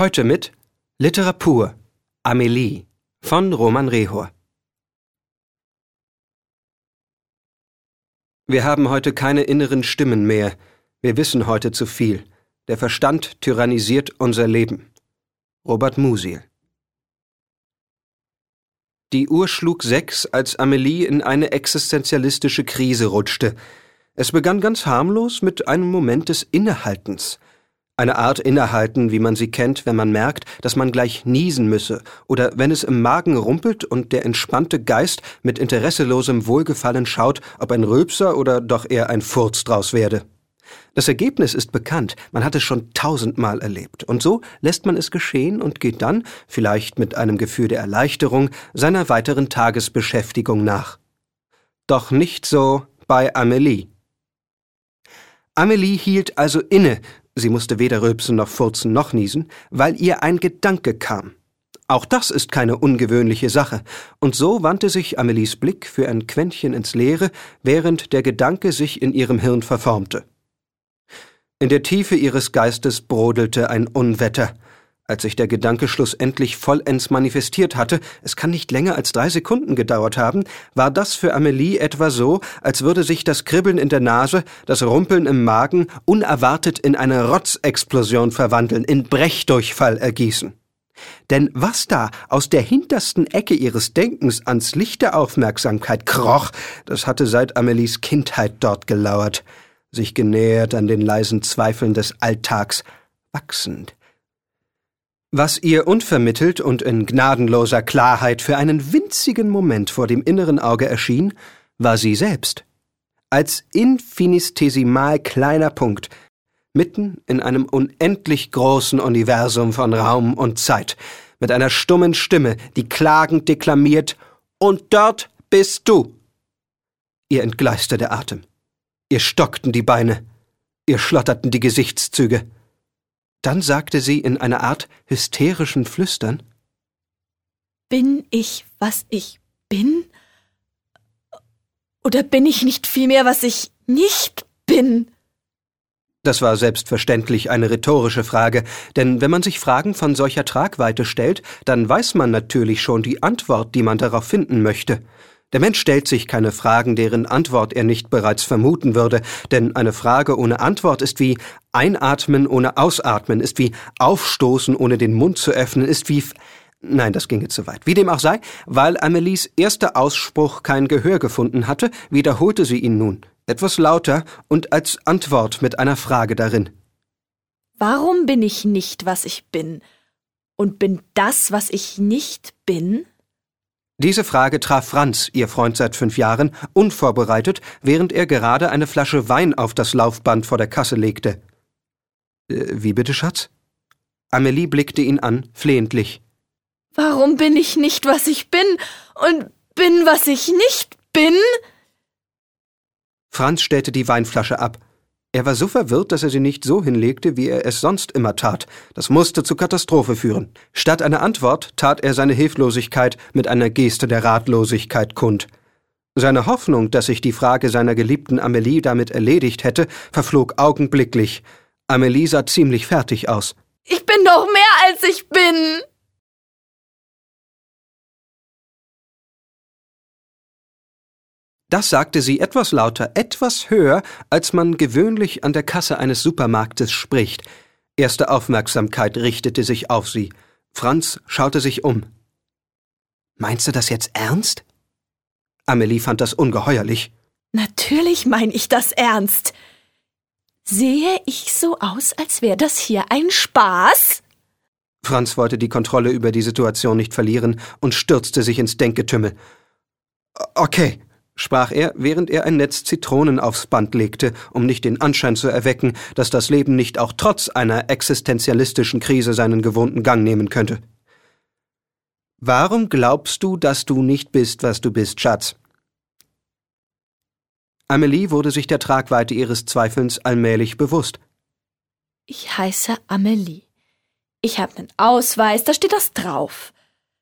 Heute mit Literatur Amelie von Roman Rehor. Wir haben heute keine inneren Stimmen mehr. Wir wissen heute zu viel. Der Verstand tyrannisiert unser Leben. Robert Musil. Die Uhr schlug sechs, als Amelie in eine existenzialistische Krise rutschte. Es begann ganz harmlos mit einem Moment des Innehaltens. Eine Art Innehalten, wie man sie kennt, wenn man merkt, dass man gleich niesen müsse, oder wenn es im Magen rumpelt und der entspannte Geist mit interesselosem Wohlgefallen schaut, ob ein Rülpser oder doch eher ein Furz draus werde. Das Ergebnis ist bekannt, man hat es schon tausendmal erlebt, und so lässt man es geschehen und geht dann, vielleicht mit einem Gefühl der Erleichterung, seiner weiteren Tagesbeschäftigung nach. Doch nicht so bei Amelie. Amelie hielt also inne, sie musste weder rülpsen noch furzen noch niesen, weil ihr ein Gedanke kam. Auch das ist keine ungewöhnliche Sache, und so wandte sich Amelies Blick für ein Quäntchen ins Leere, während der Gedanke sich in ihrem Hirn verformte. In der Tiefe ihres Geistes brodelte ein Unwetter, als sich der Gedanke schlussendlich vollends manifestiert hatte, es kann nicht länger als drei Sekunden gedauert haben, war das für Amelie etwa so, als würde sich das Kribbeln in der Nase, das Rumpeln im Magen unerwartet in eine Rotzexplosion verwandeln, in Brechdurchfall ergießen. Denn was da aus der hintersten Ecke ihres Denkens ans Licht der Aufmerksamkeit kroch, das hatte seit Amelies Kindheit dort gelauert, sich genähert an den leisen Zweifeln des Alltags, wachsend, was ihr unvermittelt und in gnadenloser Klarheit für einen winzigen Moment vor dem inneren Auge erschien, war sie selbst. Als infinitesimal kleiner Punkt, mitten in einem unendlich großen Universum von Raum und Zeit, mit einer stummen Stimme, die klagend deklamiert Und dort bist du. Ihr entgleiste der Atem. Ihr stockten die Beine. Ihr schlotterten die Gesichtszüge. Dann sagte sie in einer Art hysterischen Flüstern Bin ich, was ich bin? Oder bin ich nicht vielmehr, was ich nicht bin? Das war selbstverständlich eine rhetorische Frage, denn wenn man sich Fragen von solcher Tragweite stellt, dann weiß man natürlich schon die Antwort, die man darauf finden möchte. Der Mensch stellt sich keine Fragen, deren Antwort er nicht bereits vermuten würde, denn eine Frage ohne Antwort ist wie Einatmen ohne Ausatmen, ist wie Aufstoßen ohne den Mund zu öffnen, ist wie Nein, das ginge zu weit. Wie dem auch sei, weil Amelies erster Ausspruch kein Gehör gefunden hatte, wiederholte sie ihn nun, etwas lauter und als Antwort mit einer Frage darin. Warum bin ich nicht, was ich bin? Und bin das, was ich nicht bin? Diese Frage traf Franz, ihr Freund seit fünf Jahren, unvorbereitet, während er gerade eine Flasche Wein auf das Laufband vor der Kasse legte. Äh, wie bitte, Schatz? Amelie blickte ihn an, flehentlich. Warum bin ich nicht, was ich bin und bin, was ich nicht bin? Franz stellte die Weinflasche ab. Er war so verwirrt, dass er sie nicht so hinlegte, wie er es sonst immer tat. Das musste zur Katastrophe führen. Statt einer Antwort tat er seine Hilflosigkeit mit einer Geste der Ratlosigkeit kund. Seine Hoffnung, dass sich die Frage seiner geliebten Amelie damit erledigt hätte, verflog augenblicklich. Amelie sah ziemlich fertig aus. Ich bin doch mehr als ich bin. Das sagte sie etwas lauter, etwas höher, als man gewöhnlich an der Kasse eines Supermarktes spricht. Erste Aufmerksamkeit richtete sich auf sie. Franz schaute sich um. Meinst du das jetzt ernst? Amelie fand das ungeheuerlich. Natürlich mein ich das ernst. Sehe ich so aus, als wäre das hier ein Spaß? Franz wollte die Kontrolle über die Situation nicht verlieren und stürzte sich ins Denkgetümmel. Okay, sprach er, während er ein Netz Zitronen aufs Band legte, um nicht den Anschein zu erwecken, dass das Leben nicht auch trotz einer existenzialistischen Krise seinen gewohnten Gang nehmen könnte. Warum glaubst du, dass du nicht bist, was du bist, Schatz? Amelie wurde sich der Tragweite ihres Zweifelns allmählich bewusst. Ich heiße Amelie. Ich habe einen Ausweis, da steht das drauf.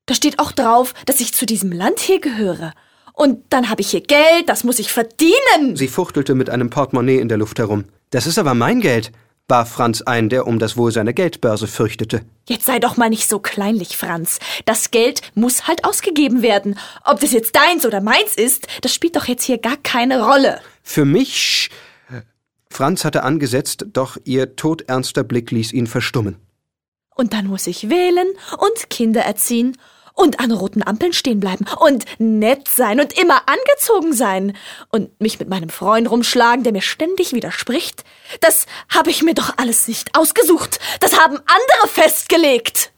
Da steht auch drauf, dass ich zu diesem Land hier gehöre. Und dann habe ich hier Geld, das muss ich verdienen. Sie fuchtelte mit einem Portemonnaie in der Luft herum. Das ist aber mein Geld. warf Franz ein, der um das Wohl seiner Geldbörse fürchtete. Jetzt sei doch mal nicht so kleinlich, Franz. Das Geld muss halt ausgegeben werden. Ob das jetzt deins oder meins ist, das spielt doch jetzt hier gar keine Rolle. Für mich. Franz hatte angesetzt, doch ihr todernster Blick ließ ihn verstummen. Und dann muss ich wählen und Kinder erziehen und an roten Ampeln stehen bleiben und nett sein und immer angezogen sein und mich mit meinem Freund rumschlagen, der mir ständig widerspricht. Das habe ich mir doch alles nicht ausgesucht. Das haben andere festgelegt.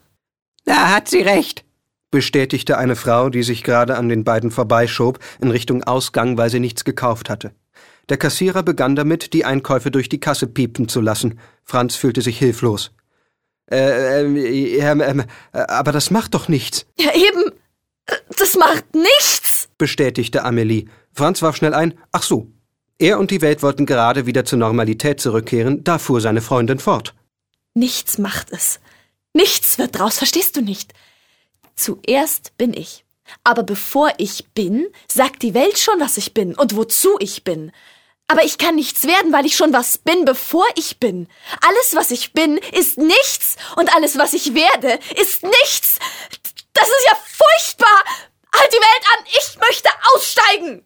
Da hat sie recht, bestätigte eine Frau, die sich gerade an den beiden vorbeischob, in Richtung Ausgang, weil sie nichts gekauft hatte. Der Kassierer begann damit, die Einkäufe durch die Kasse piepen zu lassen. Franz fühlte sich hilflos. Äh, äh, äh, aber das macht doch nichts. Ja, eben. Das macht nichts, bestätigte Amelie. Franz warf schnell ein. Ach so. Er und die Welt wollten gerade wieder zur Normalität zurückkehren, da fuhr seine Freundin fort. Nichts macht es. Nichts wird draus, verstehst du nicht? Zuerst bin ich. Aber bevor ich bin, sagt die Welt schon, was ich bin und wozu ich bin. Aber ich kann nichts werden, weil ich schon was bin, bevor ich bin. Alles, was ich bin, ist nichts. Und alles, was ich werde, ist nichts. Das ist ja furchtbar. Halt die Welt an. Ich möchte aussteigen.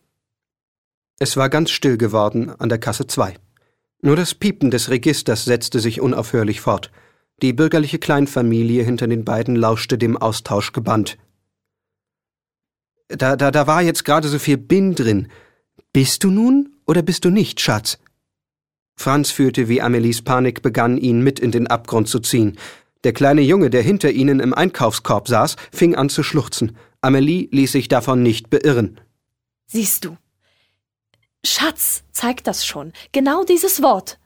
Es war ganz still geworden an der Kasse 2. Nur das Piepen des Registers setzte sich unaufhörlich fort. Die bürgerliche Kleinfamilie hinter den beiden lauschte dem Austausch gebannt. Da, da, da war jetzt gerade so viel Bin drin. Bist du nun oder bist du nicht, Schatz? Franz fühlte, wie Amelies Panik begann, ihn mit in den Abgrund zu ziehen. Der kleine Junge, der hinter ihnen im Einkaufskorb saß, fing an zu schluchzen. Amelie ließ sich davon nicht beirren. Siehst du. Schatz zeigt das schon. Genau dieses Wort.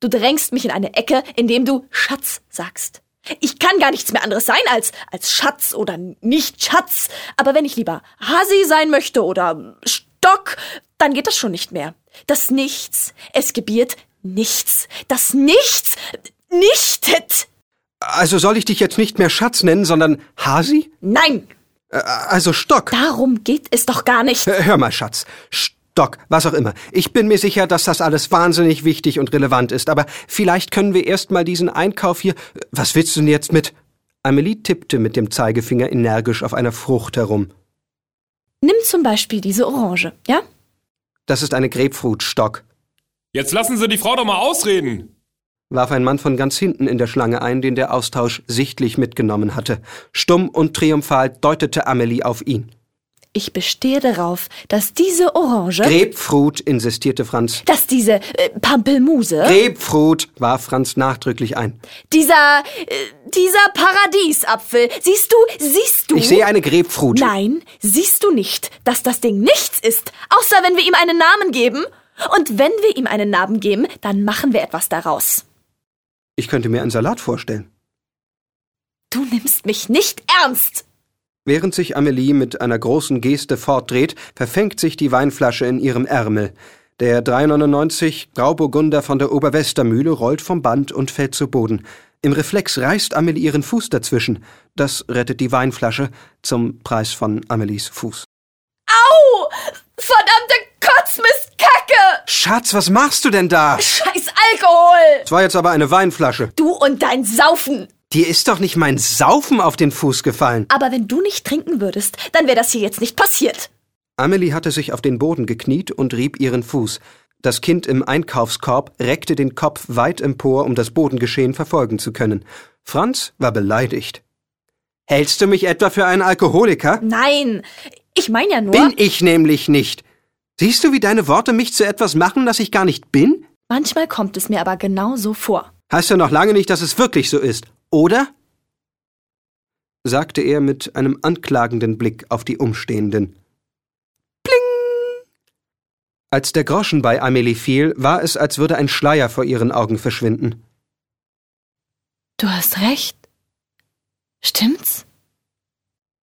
Du drängst mich in eine Ecke, indem du Schatz sagst. Ich kann gar nichts mehr anderes sein als, als Schatz oder nicht Schatz. Aber wenn ich lieber Hasi sein möchte oder Stock, dann geht das schon nicht mehr. Das Nichts, es gebiert nichts. Das Nichts nichtet. Also soll ich dich jetzt nicht mehr Schatz nennen, sondern Hasi? Nein. Äh, also Stock. Darum geht es doch gar nicht. Hör mal, Schatz. Stock, was auch immer. Ich bin mir sicher, dass das alles wahnsinnig wichtig und relevant ist, aber vielleicht können wir erst mal diesen Einkauf hier. Was willst du denn jetzt mit? Amelie tippte mit dem Zeigefinger energisch auf einer Frucht herum. Nimm zum Beispiel diese Orange, ja? Das ist eine Grapefruit, Stock. Jetzt lassen Sie die Frau doch mal ausreden, warf ein Mann von ganz hinten in der Schlange ein, den der Austausch sichtlich mitgenommen hatte. Stumm und triumphal deutete Amelie auf ihn. Ich bestehe darauf, dass diese Orange. Grapefruit, insistierte Franz. Dass diese äh, Pampelmuse. Grapefruit, warf Franz nachdrücklich ein. Dieser. Äh, dieser Paradiesapfel. Siehst du, siehst du. Ich sehe eine Grapefruit. Nein, siehst du nicht, dass das Ding nichts ist, außer wenn wir ihm einen Namen geben? Und wenn wir ihm einen Namen geben, dann machen wir etwas daraus. Ich könnte mir einen Salat vorstellen. Du nimmst mich nicht ernst! Während sich Amelie mit einer großen Geste fortdreht, verfängt sich die Weinflasche in ihrem Ärmel. Der 3,99 Grauburgunder von der Oberwestermühle rollt vom Band und fällt zu Boden. Im Reflex reißt Amelie ihren Fuß dazwischen. Das rettet die Weinflasche zum Preis von Amelies Fuß. Au! Verdammte Kotzmistkacke! Schatz, was machst du denn da? Scheiß Alkohol! Es war jetzt aber eine Weinflasche. Du und dein Saufen! Dir ist doch nicht mein Saufen auf den Fuß gefallen. Aber wenn du nicht trinken würdest, dann wäre das hier jetzt nicht passiert. Amelie hatte sich auf den Boden gekniet und rieb ihren Fuß. Das Kind im Einkaufskorb reckte den Kopf weit empor, um das Bodengeschehen verfolgen zu können. Franz war beleidigt. Hältst du mich etwa für einen Alkoholiker? Nein, ich meine ja nur. Bin ich nämlich nicht. Siehst du, wie deine Worte mich zu etwas machen, das ich gar nicht bin? Manchmal kommt es mir aber genau so vor. Heißt ja noch lange nicht, dass es wirklich so ist oder? sagte er mit einem anklagenden Blick auf die Umstehenden. Pling! Als der Groschen bei Amelie fiel, war es, als würde ein Schleier vor ihren Augen verschwinden. Du hast recht. Stimmt's?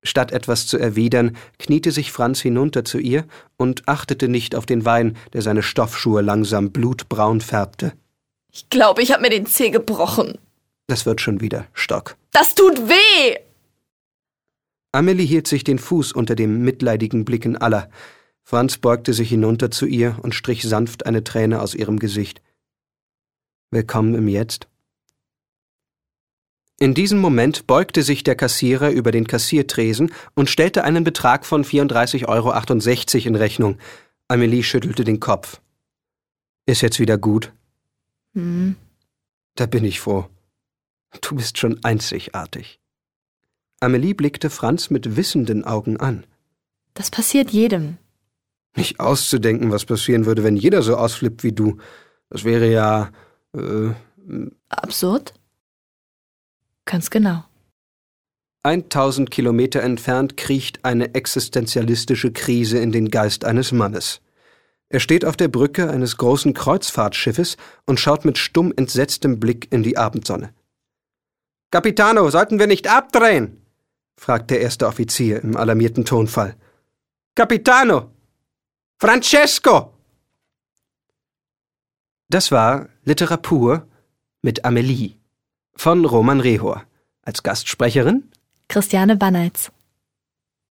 Statt etwas zu erwidern, kniete sich Franz hinunter zu ihr und achtete nicht auf den Wein, der seine Stoffschuhe langsam blutbraun färbte. Ich glaube, ich habe mir den Zeh gebrochen. Das wird schon wieder Stock. Das tut weh! Amelie hielt sich den Fuß unter dem mitleidigen Blicken aller. Franz beugte sich hinunter zu ihr und strich sanft eine Träne aus ihrem Gesicht. Willkommen im Jetzt. In diesem Moment beugte sich der Kassierer über den Kassiertresen und stellte einen Betrag von 34,68 Euro in Rechnung. Amelie schüttelte den Kopf. Ist jetzt wieder gut? Hm. Da bin ich froh. Du bist schon einzigartig. Amelie blickte Franz mit wissenden Augen an. Das passiert jedem. Nicht auszudenken, was passieren würde, wenn jeder so ausflippt wie du. Das wäre ja. Äh, Absurd? Ganz genau. 1000 Kilometer entfernt kriecht eine existenzialistische Krise in den Geist eines Mannes. Er steht auf der Brücke eines großen Kreuzfahrtschiffes und schaut mit stumm entsetztem Blick in die Abendsonne. Capitano, sollten wir nicht abdrehen? fragt der erste Offizier im alarmierten Tonfall. Capitano! Francesco! Das war Literatur mit Amelie von Roman Rehor. Als Gastsprecherin Christiane Banneitz.